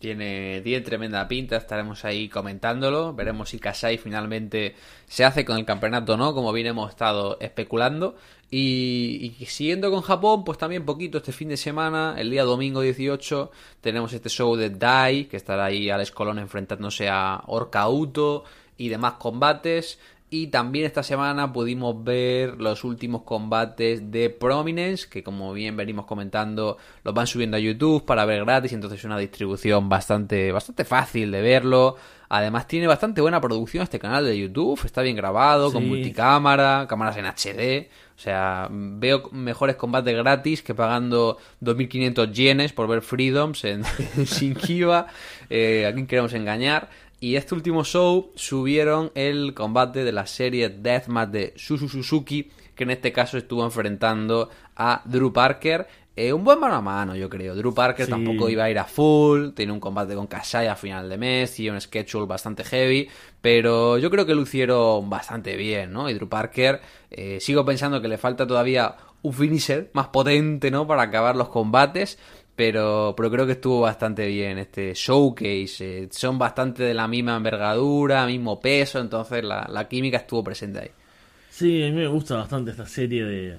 Tiene, tiene tremenda pinta, estaremos ahí comentándolo. Veremos si Kasai finalmente se hace con el campeonato o no, como bien hemos estado especulando. Y, siguiendo con Japón, pues también poquito este fin de semana, el día domingo 18, tenemos este show de Dai, que estará ahí Alex Colón enfrentándose a Orca Uto y demás combates. Y también esta semana pudimos ver los últimos combates de Prominence, que como bien venimos comentando, los van subiendo a YouTube para ver gratis, entonces es una distribución bastante, bastante fácil de verlo. Además tiene bastante buena producción este canal de YouTube, está bien grabado, con multicámara, cámaras en HD. O sea, veo mejores combates gratis que pagando 2.500 yenes por ver Freedoms en, [laughs] en Shinkiba. Eh, ¿A quién queremos engañar? Y este último show subieron el combate de la serie Deathmatch de Susu Suzuki, que en este caso estuvo enfrentando a Drew Parker. Eh, un buen mano a mano, yo creo. Drew Parker Sí. tampoco iba a ir a full. Tiene un combate con Kasai a final de mes y un schedule bastante heavy. Pero yo creo que lo hicieron bastante bien, ¿no? Y Drew Parker, eh, sigo pensando que le falta todavía un finisher más potente, ¿no? Para acabar los combates. Pero, pero creo que estuvo bastante bien este showcase. eh, son bastante de la misma envergadura, mismo peso. Entonces la, la química estuvo presente ahí. Sí, a mí me gusta bastante esta serie de,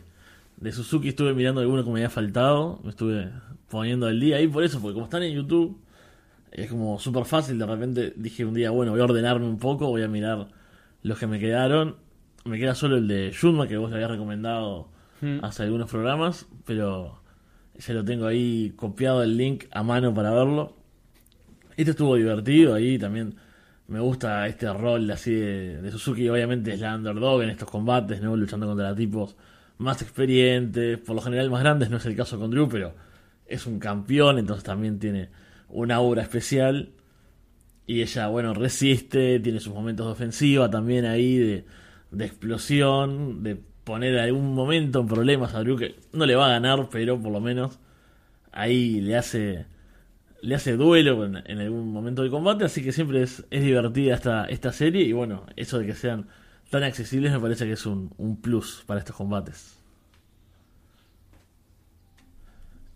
de Suzuki. Estuve mirando alguno que me había faltado. Me estuve poniendo al día ahí por eso, porque como están en YouTube, es como súper fácil. De repente dije un día, bueno, voy a ordenarme un poco, voy a mirar los que me quedaron. Me queda solo el de Junma, que vos le habías recomendado Mm. hace algunos programas, pero ya lo tengo ahí copiado el link a mano para verlo. Este estuvo divertido ahí también. Me gusta este rol así de, Suzuki. Obviamente es la underdog en estos combates, ¿no? Luchando contra tipos más experientes, por lo general más grandes. No es el caso con Drew, pero es un campeón, entonces también tiene una aura especial. Y ella, bueno, resiste, tiene sus momentos de ofensiva también ahí, de, de explosión, de poner algún momento en problemas a Drew, que no le va a ganar, pero por lo menos ahí le hace le hace duelo en, algún momento del combate, así que siempre es, es divertida esta, esta serie y bueno, eso de que sean tan accesibles me parece que es un, un plus para estos combates.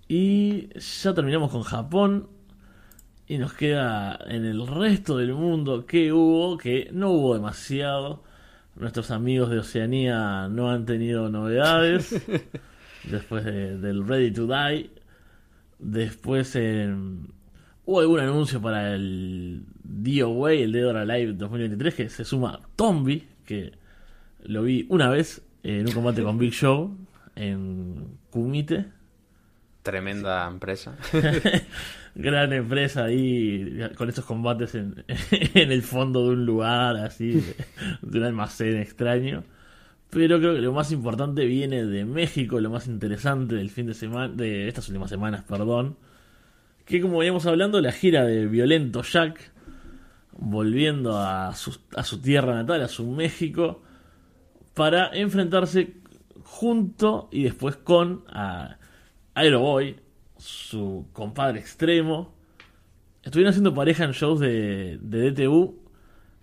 Y ya terminamos con Japón y nos queda en el resto del mundo que hubo, que no hubo demasiado. Nuestros amigos de Oceanía no han tenido novedades [laughs] después de- del Ready to Die. Después eh, hubo algún anuncio para el DOA, el Dead or Alive 2023, que se suma Tombi, que lo vi una vez en un combate con Big Show en Kumite. Tremenda empresa. [laughs] Gran empresa ahí con estos combates en, [laughs] en el fondo de un lugar así, de, de un almacén extraño. Pero creo que lo más importante viene de México, lo más interesante del fin de semana, de estas últimas semanas, perdón. Que como veníamos hablando, la gira de Violento Jack, volviendo a su, a su tierra natal, a su México, para enfrentarse junto y después con a Aeroboy, su compadre extremo. Estuvieron haciendo pareja en shows de, de DTU,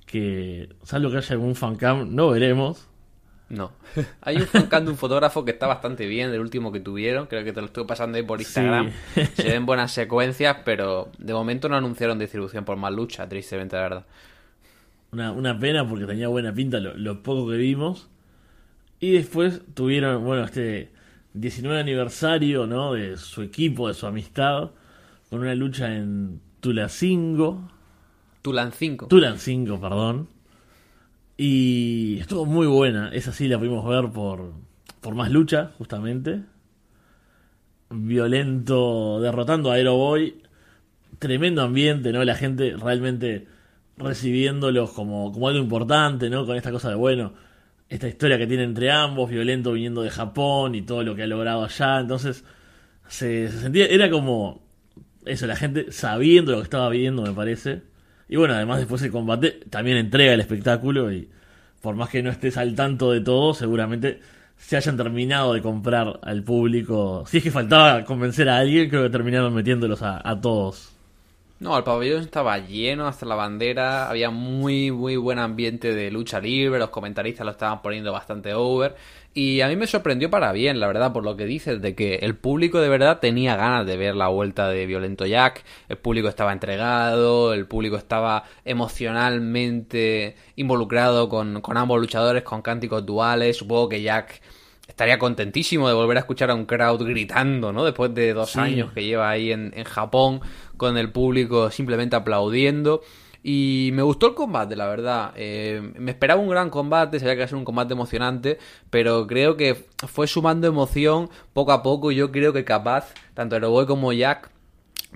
que salvo que haya algún fancam, no veremos. No. [laughs] Hay un fancam de un fotógrafo que está bastante bien, del último que tuvieron. Creo que te lo estuve pasando ahí por Instagram. Sí. [laughs] Se ven buenas secuencias, pero de momento no anunciaron distribución por más lucha, tristemente, la verdad. Una, una pena porque tenía buena pinta lo, lo poco que vimos. Y después tuvieron, bueno, este 19 aniversario, ¿no? De su equipo, de su amistad, con una lucha en Tulacingo. Tulancingo. Tulancingo, perdón. Y estuvo muy buena. Esa sí la pudimos ver por, por más lucha, justamente. Violento derrotando a Aeroboy. Tremendo ambiente, ¿no? La gente realmente recibiéndolos como, como algo importante, ¿no? Con esta cosa de, bueno, esta historia que tiene entre ambos, Violento viniendo de Japón y todo lo que ha logrado allá. Entonces, se, se sentía, era como eso, la gente sabiendo lo que estaba viendo, me parece. Y bueno, además después el combate también entrega el espectáculo y por más que no estés al tanto de todo, seguramente se hayan terminado de comprar al público. Si es que faltaba convencer a alguien, creo que terminaron metiéndolos a, a todos. No, el pabellón estaba lleno hasta la bandera, había muy, muy buen ambiente de lucha libre, los comentaristas lo estaban poniendo bastante over. Y a mí me sorprendió para bien, la verdad, por lo que dices, de que el público de verdad tenía ganas de ver la vuelta de Violento Jack, el público estaba entregado, el público estaba emocionalmente involucrado con, con ambos luchadores, con cánticos duales, supongo que Jack estaría contentísimo de volver a escuchar a un crowd gritando, ¿no? Después de dos Sí. años que lleva ahí en, en Japón con el público simplemente aplaudiendo. Y me gustó el combate, la verdad. Eh, me esperaba un gran combate, sabía que iba a ser un combate emocionante, pero creo que fue sumando emoción poco a poco. Y yo creo que capaz, tanto Aeroboy como Jack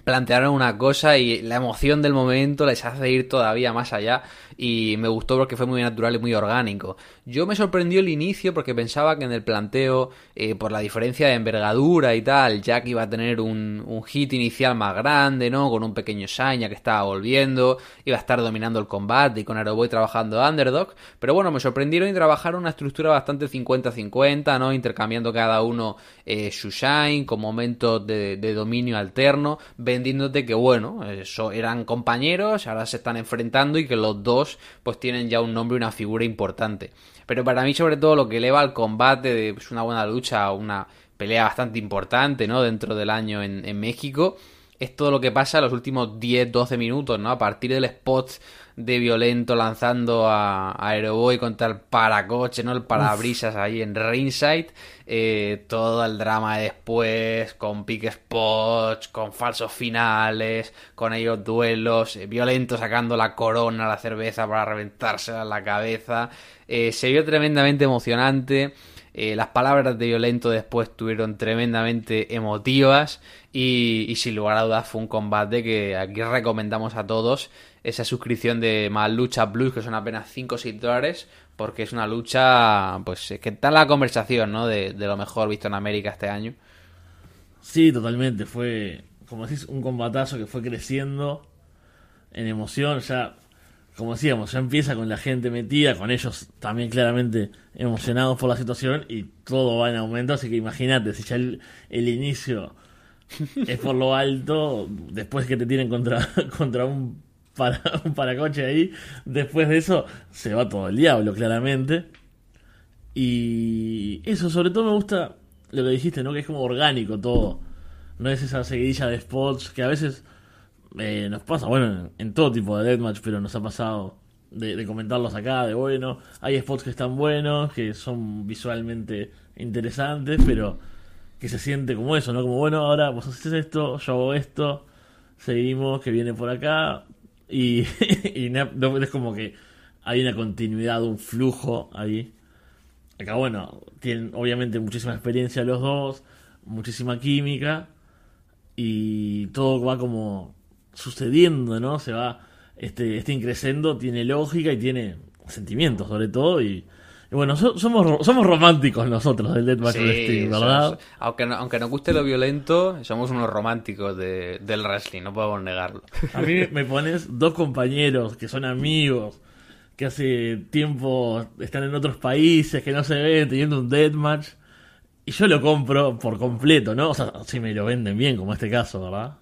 plantearon una cosa y la emoción del momento les hace ir todavía más allá y me gustó porque fue muy natural y muy orgánico. Yo me sorprendió el inicio porque pensaba que en el planteo, eh, por la diferencia de envergadura y tal, Jack iba a tener un, un hit inicial más grande, ¿no? Con un pequeño Shine que estaba volviendo, iba a estar dominando el combate y con Aeroboy trabajando underdog, pero bueno, me sorprendieron y trabajaron una estructura bastante 50-50, ¿no? Intercambiando cada uno eh, su Shine con momentos de, de dominio alterno, vendiéndote que bueno, eso eran compañeros, ahora se están enfrentando y que los dos pues tienen ya un nombre y una figura importante. Pero para mí sobre todo lo que eleva al combate de una buena lucha, una pelea bastante importante, ¿no? Dentro del año en México, es todo lo que pasa en los últimos 10-12 minutos, ¿no? A partir del spot de Violento lanzando a, a Aeroboy contra el paracoche, ¿no? El parabrisas ahí en ringside. Eh, todo el drama de después, con pick spots, con falsos finales, con ellos duelos, eh, Violento sacando la corona, la cerveza para reventársela en la cabeza. Eh, se vio tremendamente emocionante. Eh, las palabras de Violento después estuvieron tremendamente emotivas y, sin lugar a dudas fue un combate que aquí recomendamos a todos esa suscripción de más lucha plus que son apenas 5 o 6 dólares porque es una lucha pues que está la conversación ¿no? de, de lo mejor visto en América este año. Sí, totalmente. Fue, como decís, un combatazo que fue creciendo en emoción. Ya como decíamos, ya empieza con la gente metida, con ellos también claramente emocionados por la situación y todo va en aumento, así que imagínate, si ya el, inicio es por lo alto, después que te tienen contra, [laughs] contra un, para, [laughs] un paracoche ahí, después de eso se va todo el diablo, claramente. Y eso, sobre todo me gusta lo que dijiste, ¿no? Que es como orgánico todo. No es esa seguidilla de spots que a veces eh, nos pasa, bueno, en, todo tipo de deathmatch, pero nos ha pasado de, de, comentarlos acá, de bueno, hay spots que están buenos, que son visualmente interesantes, pero que se siente como eso, ¿no? Como bueno, ahora vos haces esto, yo hago esto, seguimos, que viene por acá, y [laughs] es como que hay una continuidad, un flujo ahí. Acá, bueno, tienen obviamente muchísima experiencia los dos, muchísima química, y todo va como sucediendo, ¿no? Se va, este, este increciendo tiene lógica y tiene sentimientos sobre todo y, y bueno, so, somos somos románticos nosotros del Deathmatch sí, Wrestling, ¿verdad? Somos, aunque, no, aunque nos guste lo violento, somos unos románticos de, del wrestling, no podemos negarlo. A mí me pones dos compañeros que son amigos, que hace tiempo están en otros países, que no se ven, teniendo un Deathmatch, y yo lo compro por completo, ¿no? O sea, si me lo venden bien, como este caso, ¿verdad?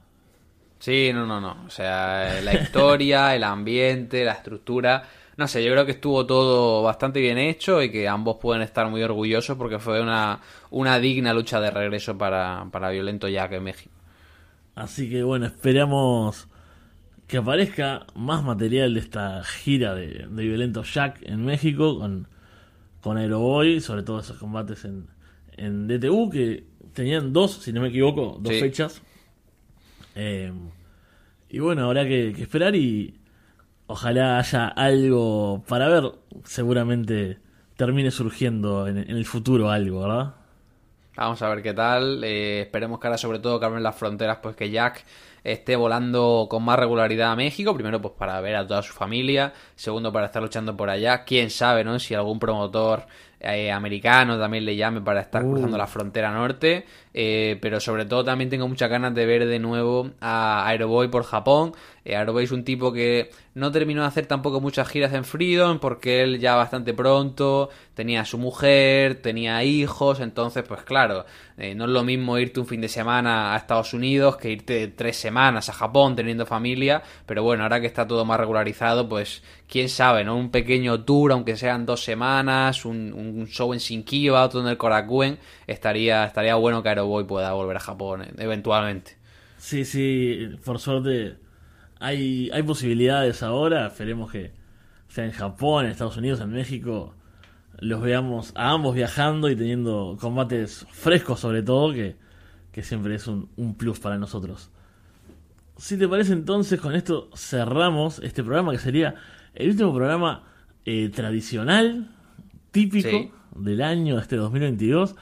Sí, no, no, no. O sea, la historia, el ambiente, la estructura. No sé, yo creo que estuvo todo bastante bien hecho y que ambos pueden estar muy orgullosos porque fue una, una digna lucha de regreso para, para Violento Jack en México. Así que bueno, esperamos que aparezca más material de esta gira de, de Violento Jack en México con, con Aeroboy, sobre todo esos combates en, en DTU que tenían dos, si no me equivoco, dos Sí. fechas. Eh, y bueno, habrá que, esperar y ojalá haya algo para ver. Seguramente termine surgiendo en, en el futuro algo, ¿verdad? Vamos a ver qué tal. Eh, esperemos que ahora, sobre todo, que abren las fronteras, pues que Jack esté volando con más regularidad a México. Primero, pues para ver a toda su familia. Segundo, para estar luchando por allá. Quién sabe, ¿no? Si algún promotor eh, americano también le llame para estar Uh. cruzando la frontera norte. Eh, pero sobre todo también tengo muchas ganas de ver de nuevo a Aeroboy por Japón. Eh, Aeroboy es un tipo que no terminó de hacer tampoco muchas giras en Freedom porque él ya bastante pronto tenía a su mujer, tenía hijos, entonces pues claro, eh, no es lo mismo irte un fin de semana a Estados Unidos que irte tres semanas a Japón teniendo familia, pero bueno, ahora que está todo más regularizado, pues quién sabe, ¿no? Un pequeño tour, aunque sean dos semanas, un, show en Shinkiba, otro en el Korakuen, estaría, estaría bueno que Aeroboy pueda volver a Japón eh, eventualmente. Sí, sí, por suerte hay, hay posibilidades ahora. Esperemos que sea en Japón, en Estados Unidos, en México, los veamos a ambos viajando y teniendo combates frescos sobre todo, que, que siempre es un plus para nosotros. si te parece entonces, con esto cerramos este programa que sería el último programa eh, tradicional, típico Sí. del año, este 2022.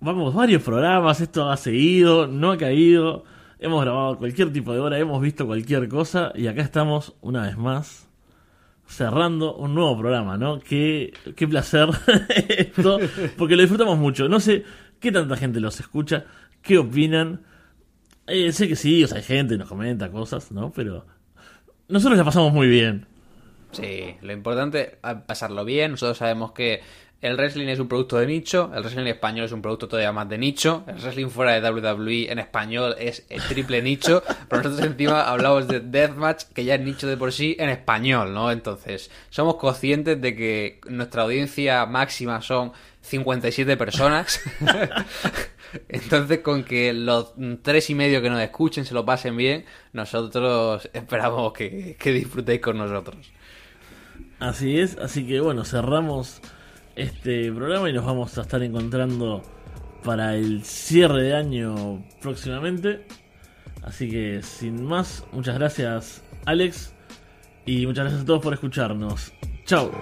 Vamos, varios programas, esto ha seguido, no ha caído, hemos grabado cualquier tipo de hora, hemos visto cualquier cosa y acá estamos una vez más cerrando un nuevo programa, ¿no? Qué, qué placer [laughs] esto, porque lo disfrutamos mucho. No sé qué tanta gente los escucha, qué opinan. Eh, sé que sí, o sea, hay gente nos comenta cosas, ¿no? Pero nosotros la pasamos muy bien. Sí, lo importante es pasarlo bien. Nosotros sabemos que el wrestling es un producto de nicho, el wrestling español es un producto todavía más de nicho, el wrestling fuera de WWE en español es el triple nicho, [laughs] pero nosotros encima hablamos de Deathmatch, que ya es nicho de por sí en español, ¿no? Entonces, somos conscientes de que nuestra audiencia máxima son 57 personas. [laughs] Entonces, con que los tres y medio que nos escuchen se lo pasen bien, nosotros esperamos que, que disfrutéis con nosotros. Así es, así que bueno, cerramos este programa y nos vamos a estar encontrando para el cierre de año próximamente. Así que sin más, muchas gracias Alex y muchas gracias a todos por escucharnos. Chao.